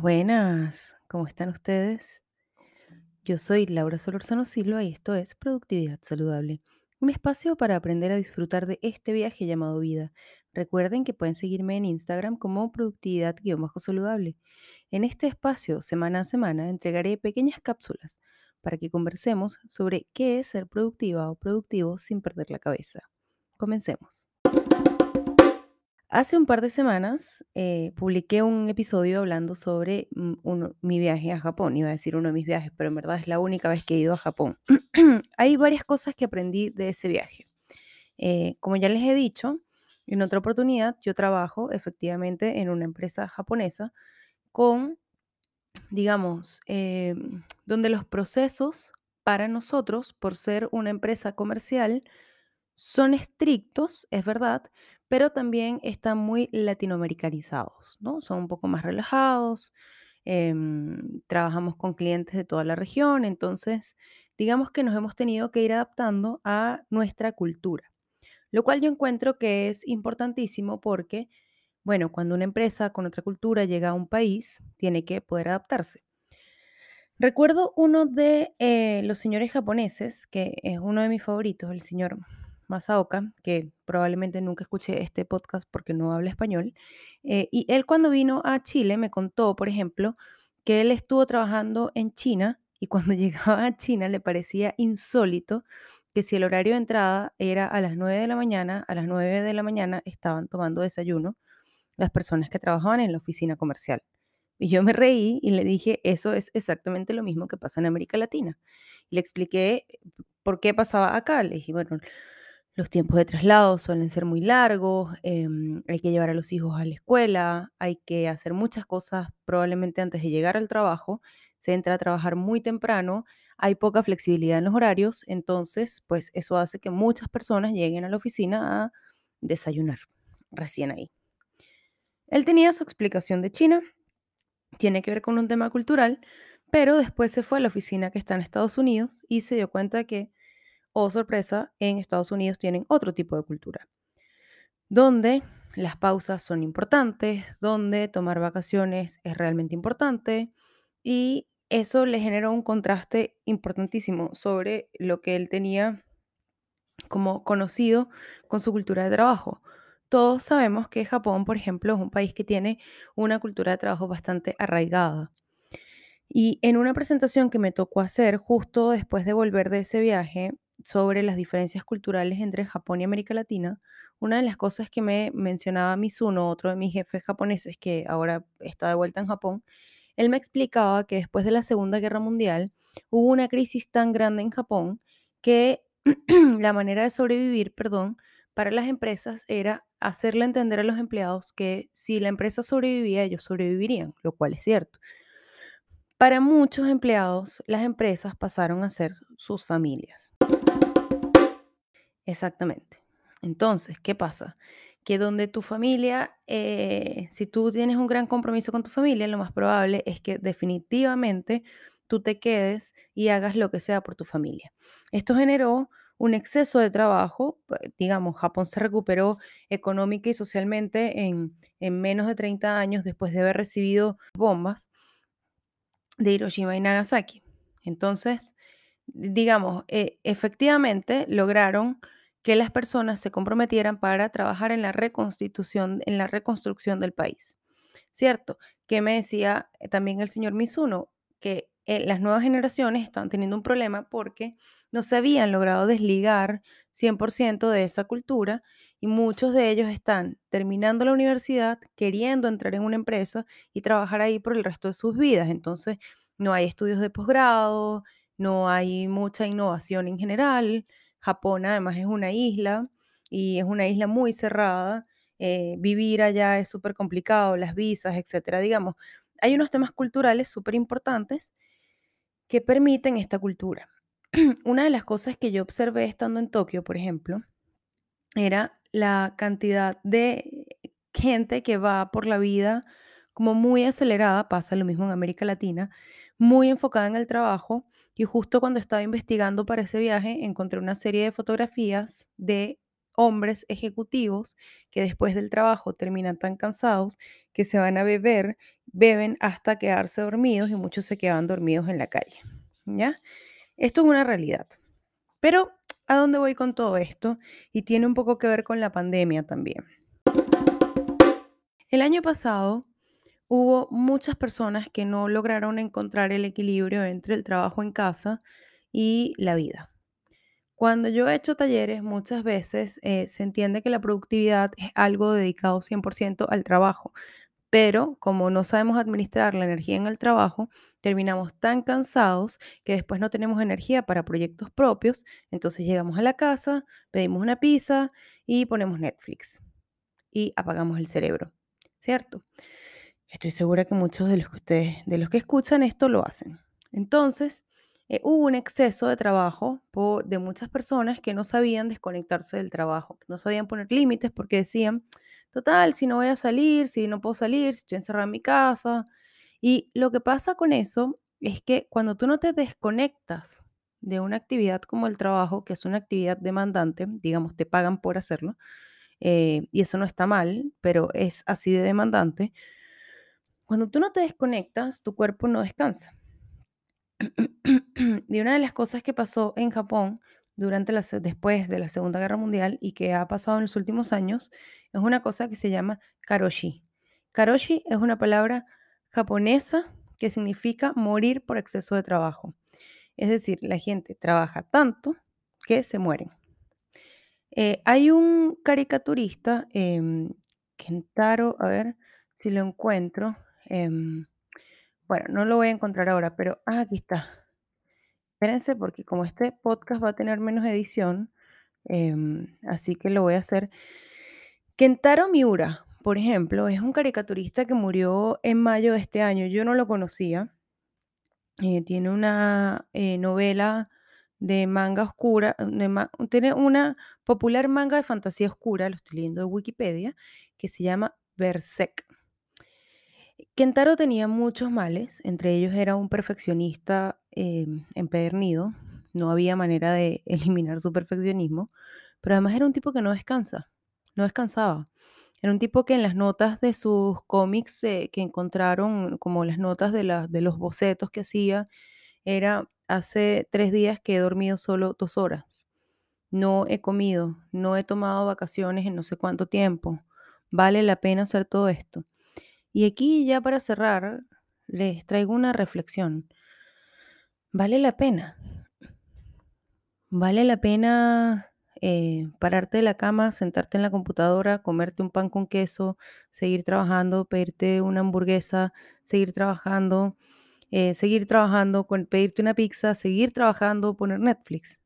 Buenas. ¿Cómo están ustedes? Yo soy Laura Solorzano Silva y esto es Productividad Saludable, un espacio para aprender a disfrutar de este viaje llamado vida. Recuerden que pueden seguirme en Instagram como productividad-saludable. En este espacio, semana a semana, entregaré pequeñas cápsulas para que conversemos sobre qué es ser productiva o productivo sin perder la cabeza. Comencemos. Hace un par de semanas eh, publiqué un episodio hablando sobre mm, mi viaje a Japón. Iba a decir uno de mis viajes, pero en verdad es la única vez que he ido a Japón. Hay varias cosas que aprendí de ese viaje. Eh, como ya les he dicho, en otra oportunidad yo trabajo efectivamente en una empresa japonesa con, digamos, em, donde los procesos para nosotros, por ser una empresa comercial, son estrictos, es verdad, pero también están muy latinoamericanizados, ¿no? Son un poco más relajados, em, trabajamos con clientes de toda la región, entonces digamos que nos hemos tenido que ir adaptando a nuestra cultura, lo cual yo encuentro que es importantísimo porque, bueno, cuando una empresa con otra cultura llega a un país, tiene que poder adaptarse. Recuerdo uno de eh, los señores japoneses, que es uno de mis favoritos, el señor Masaoka, que probablemente nunca escuché este podcast porque no habla español. eh, y él cuando vino a Chile me contó, por ejemplo, que él estuvo trabajando en China y cuando llegaba a China le parecía insólito que si el horario de entrada era a las 9 de la mañana, a las 9 de la mañana estaban tomando desayuno las personas que trabajaban en la oficina comercial. Y yo me reí y le dije, eso es exactamente lo mismo que pasa en América Latina. Y le expliqué por qué pasaba acá. Le dije, bueno, los tiempos de traslado suelen ser muy largos, em, hay que llevar a los hijos a la escuela, hay que hacer muchas cosas probablemente antes de llegar al trabajo, se entra a trabajar muy temprano, hay poca flexibilidad en los horarios, entonces, pues eso hace que muchas personas lleguen a la oficina a desayunar recién ahí. Él tenía su explicación de China, tiene que ver con un tema cultural, pero después se fue a la oficina que está en Estados Unidos y se dio cuenta que, oh sorpresa, en Estados Unidos tienen otro tipo de cultura, donde las pausas son importantes, donde tomar vacaciones es realmente importante y eso le generó un contraste importantísimo sobre lo que él tenía como conocido con su cultura de trabajo. Todos sabemos que Japón, por ejemplo, es un país que tiene una cultura de trabajo bastante arraigada. Y en una presentación que me tocó hacer justo después de volver de ese viaje sobre las diferencias culturales entre Japón y América Latina, una de las cosas que me mencionaba Mizuno, otro de mis jefes japoneses que ahora está de vuelta en Japón, él me explicaba que después de la Segunda Guerra Mundial hubo una crisis tan grande en Japón que la manera de sobrevivir, perdón, para las empresas era hacerle entender a los empleados que si la empresa sobrevivía, ellos sobrevivirían, lo cual es cierto. Para muchos empleados, las empresas pasaron a ser sus familias. Exactamente. Entonces, ¿qué pasa? Que donde tu familia, eh, si tú tienes un gran compromiso con tu familia, lo más probable es que definitivamente tú te quedes y hagas lo que sea por tu familia. Esto generó un exceso de trabajo, digamos, Japón se recuperó económica y socialmente en, en menos de 30 años después de haber recibido bombas de Hiroshima y Nagasaki. Entonces, digamos, eh, efectivamente lograron que las personas se comprometieran para trabajar en la reconstitución, en la reconstrucción del país. ¿Cierto? Que me decía eh, también el señor Mizuno, que eh, las nuevas generaciones están teniendo un problema porque no se habían logrado desligar 100% de esa cultura y muchos de ellos están terminando la universidad, queriendo entrar en una empresa y trabajar ahí por el resto de sus vidas. Entonces, no hay estudios de posgrado, no hay mucha innovación en general. Japón además es una isla y es una isla muy cerrada. eh, vivir allá es súper complicado, las visas, etcétera. Digamos, hay unos temas culturales súper importantes que permiten esta cultura. Una de las cosas que yo observé estando en Tokio, por ejemplo, era la cantidad de gente que va por la vida como muy acelerada, pasa lo mismo en América Latina, muy enfocada en el trabajo. Y justo cuando estaba investigando para ese viaje, encontré una serie de fotografías de hombres ejecutivos que después del trabajo terminan tan cansados que se van a beber, beben hasta quedarse dormidos y muchos se quedan dormidos en la calle. ¿Ya? Esto es una realidad. Pero, ¿a dónde voy con todo esto? Y tiene un poco que ver con la pandemia también. El año pasado hubo muchas personas que no lograron encontrar el equilibrio entre el trabajo en casa y la vida. Cuando yo he hecho talleres, muchas veces eh, se entiende que la productividad es algo dedicado 100% al trabajo, pero como no sabemos administrar la energía en el trabajo, terminamos tan cansados que después no tenemos energía para proyectos propios, entonces llegamos a la casa, pedimos una pizza y ponemos Netflix y apagamos el cerebro, ¿cierto? Estoy segura que muchos de los que ustedes, de los que escuchan esto lo hacen. Entonces, eh, hubo un exceso de trabajo de muchas personas que no sabían desconectarse del trabajo, no sabían poner límites porque decían, total, si no voy a salir, si no puedo salir, si estoy encerrada en mi casa. Y lo que pasa con eso es que cuando tú no te desconectas de una actividad como el trabajo, que es una actividad demandante, digamos, te pagan por hacerlo, eh, y eso no está mal, pero es así de demandante, cuando tú no te desconectas, tu cuerpo no descansa. y una de las cosas que pasó en Japón durante después de la Segunda Guerra Mundial y que ha pasado en los últimos años es una cosa que se llama karoshi. Karoshi es una palabra japonesa que significa morir por exceso de trabajo. Es decir, la gente trabaja tanto que se mueren. Eh, hay un caricaturista, eh, Kentaro, a ver si lo encuentro, Em, bueno, no lo voy a encontrar ahora, pero ah, aquí está. Espérense porque como este podcast va a tener menos edición, em, así que lo voy a hacer. Kentaro Miura, por ejemplo, es un caricaturista que murió en mayo de este año. Yo no lo conocía. Eh, tiene una eh, novela de manga oscura, tiene una popular manga de fantasía oscura, lo estoy leyendo de Wikipedia, que se llama Berserk. Kentaro tenía muchos males, entre ellos era un perfeccionista em, empedernido, no había manera de eliminar su perfeccionismo, pero además era un tipo que no descansa, no descansaba. Era un tipo que en las notas de sus cómics que encontraron, como las notas de, de los bocetos que hacía, era hace tres días que he dormido solo dos horas. No he comido, no he tomado vacaciones en no sé cuánto tiempo. Vale la pena hacer todo esto. Y aquí ya para cerrar, les traigo una reflexión. ¿Vale la pena? ¿Vale la pena eh, pararte de la cama, sentarte en la computadora, comerte un pan con queso, seguir trabajando, pedirte una hamburguesa, seguir trabajando, eh, seguir trabajando, pedirte una pizza, seguir trabajando, poner Netflix?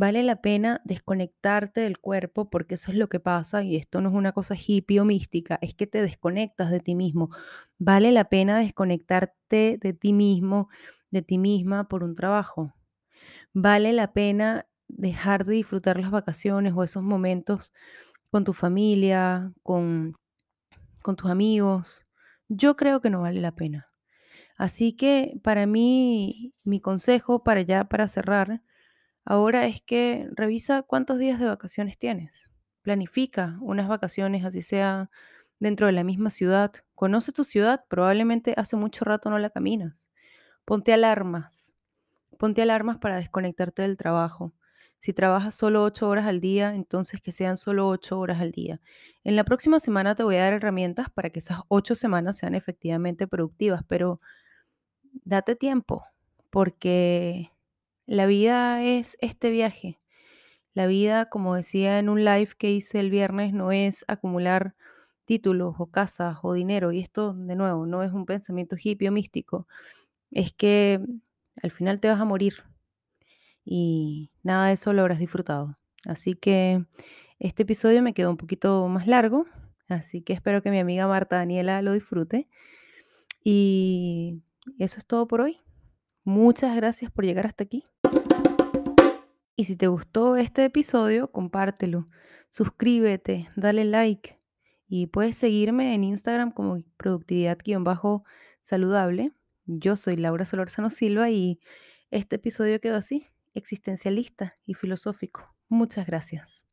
Vale la pena desconectarte del cuerpo porque eso es lo que pasa y esto no es una cosa hippie o mística, es que te desconectas de ti mismo. Vale la pena desconectarte de ti mismo, de ti misma por un trabajo. Vale la pena dejar de disfrutar las vacaciones o esos momentos con tu familia, con, con tus amigos. Yo creo que no vale la pena. Así que para mí, mi consejo para ya, para cerrar, Ahora es que revisa cuántos días de vacaciones tienes. Planifica unas vacaciones, así sea dentro de la misma ciudad. Conoce tu ciudad, probablemente hace mucho rato no la caminas. Ponte alarmas. Ponte alarmas para desconectarte del trabajo. Si trabajas solo ocho horas al día, entonces que sean solo ocho horas al día. En la próxima semana te voy a dar herramientas para que esas ocho semanas sean efectivamente productivas, pero date tiempo, porque la vida es este viaje. La vida, como decía en un live que hice el viernes, no es acumular títulos o casas o dinero. Y esto, de nuevo, no es un pensamiento hippie o místico. Es que al final te vas a morir y nada de eso lo habrás disfrutado. Así que este episodio me quedó un poquito más largo, así que espero que mi amiga Marta Daniela lo disfrute. Y eso es todo por hoy. Muchas gracias por llegar hasta aquí. Y si te gustó este episodio, compártelo, suscríbete, dale like y puedes seguirme en Instagram como productividad-saludable. Yo soy Laura Solorzano Silva y este episodio quedó así, existencialista y filosófico. Muchas gracias.